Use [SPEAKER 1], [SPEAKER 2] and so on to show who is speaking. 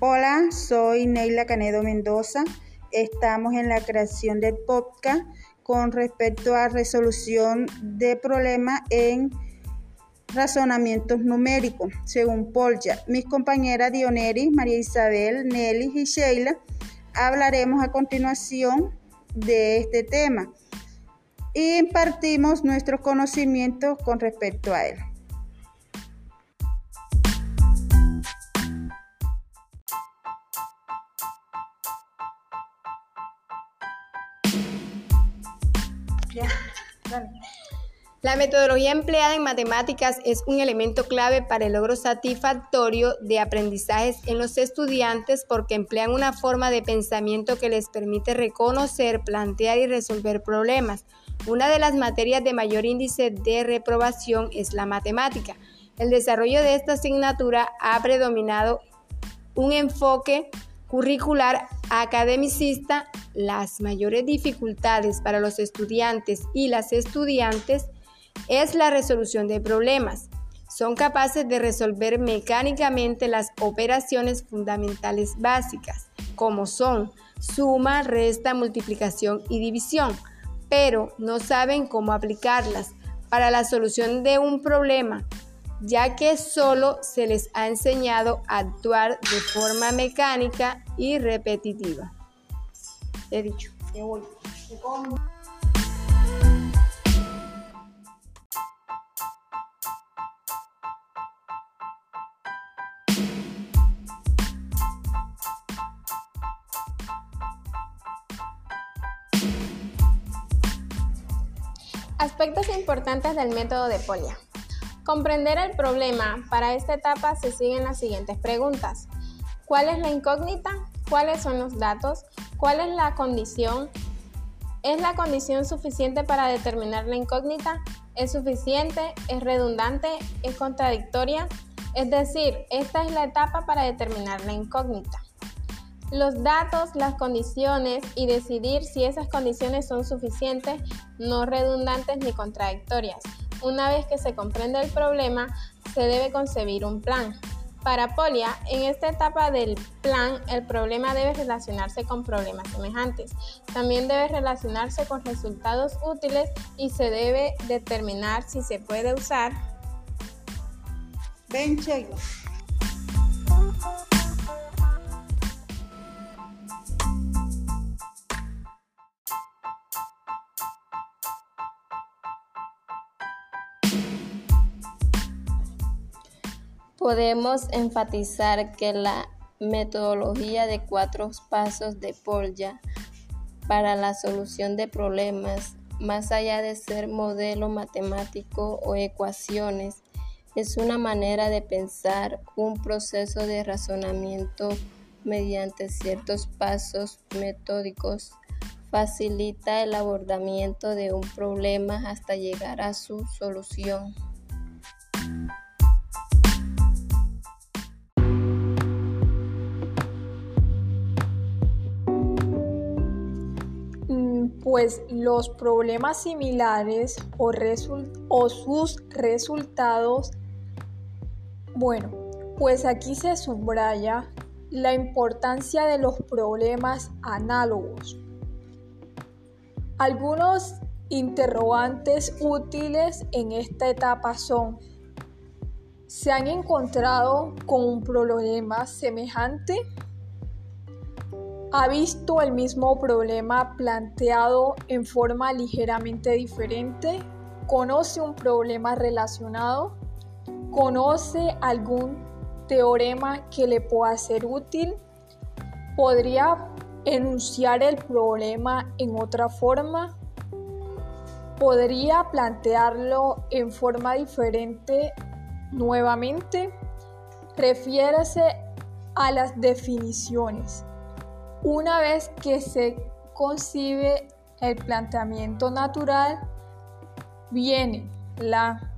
[SPEAKER 1] Hola, soy Neila Canedo Mendoza. Estamos en la creación del podcast con respecto a resolución de problemas en razonamientos numéricos, según Polya. Mis compañeras Dioneris, María Isabel, Nelly y Sheila hablaremos a continuación de este tema y impartimos nuestros conocimientos con respecto a él.
[SPEAKER 2] La metodología empleada en matemáticas es un elemento clave para el logro satisfactorio de aprendizajes en los estudiantes porque emplean una forma de pensamiento que les permite reconocer, plantear y resolver problemas. Una de las materias de mayor índice de reprobación es la matemática. El desarrollo de esta asignatura ha predominado un enfoque curricular academicista, las mayores dificultades para los estudiantes y las estudiantes es la resolución de problemas. Son capaces de resolver mecánicamente las operaciones fundamentales básicas, como son suma, resta, multiplicación y división, pero no saben cómo aplicarlas para la solución de un problema ya que solo se les ha enseñado a actuar de forma mecánica y repetitiva. He dicho, voy.
[SPEAKER 3] Aspectos importantes del método de Polia. Comprender el problema. Para esta etapa se siguen las siguientes preguntas. ¿Cuál es la incógnita? ¿Cuáles son los datos? ¿Cuál es la condición? ¿Es la condición suficiente para determinar la incógnita? ¿Es suficiente? ¿Es redundante? ¿Es contradictoria? Es decir, esta es la etapa para determinar la incógnita. Los datos, las condiciones y decidir si esas condiciones son suficientes, no redundantes ni contradictorias. Una vez que se comprende el problema, se debe concebir un plan. Para Polia, en esta etapa del plan, el problema debe relacionarse con problemas semejantes. También debe relacionarse con resultados útiles y se debe determinar si se puede usar.
[SPEAKER 1] Ven,
[SPEAKER 4] Podemos enfatizar que la metodología de cuatro pasos de Polya para la solución de problemas, más allá de ser modelo matemático o ecuaciones, es una manera de pensar un proceso de razonamiento mediante ciertos pasos metódicos. Facilita el abordamiento de un problema hasta llegar a su solución.
[SPEAKER 5] Pues los problemas similares o, sus resultados, bueno, pues aquí se subraya la importancia de los problemas análogos. Algunos interrogantes útiles en esta etapa son, ¿se han encontrado con un problema semejante? Ha visto el mismo problema planteado en forma ligeramente diferente, conoce un problema relacionado, conoce algún teorema que le pueda ser útil, podría enunciar el problema en otra forma, podría plantearlo en forma diferente nuevamente, refiérase a las definiciones. Una vez que se concibe el planteamiento natural, viene la